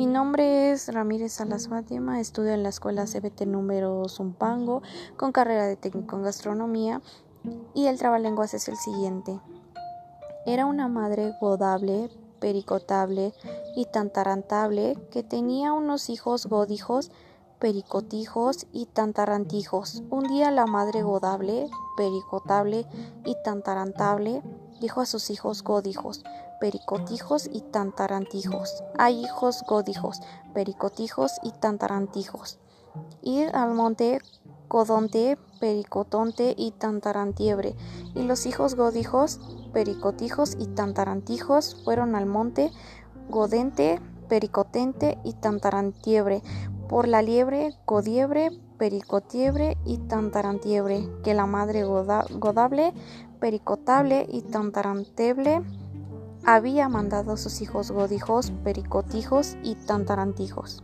Mi nombre es Ramírez Salas Fátima, estudio en la escuela CBT número Zumpango con carrera de técnico en gastronomía y el trabalenguas es el siguiente. Era una madre godable, pericotable y tantarantable que tenía unos hijos godijos, pericotijos y tantarantijos. Un día la madre godable, pericotable y tantarantable dijo a sus hijos godijos, pericotijos y tantarantijos. Hay hijos godijos, pericotijos y tantarantijos. Ir al monte codonte, pericotonte y tantarantiebre. Y los hijos godijos, pericotijos y tantarantijos fueron al monte godente, pericotente y tantarantiebre por la liebre, godiebre, pericotiebre y tantarantiebre, que la madre godable, pericotable y tantaranteble había mandado a sus hijos godijos, pericotijos y tantarantijos.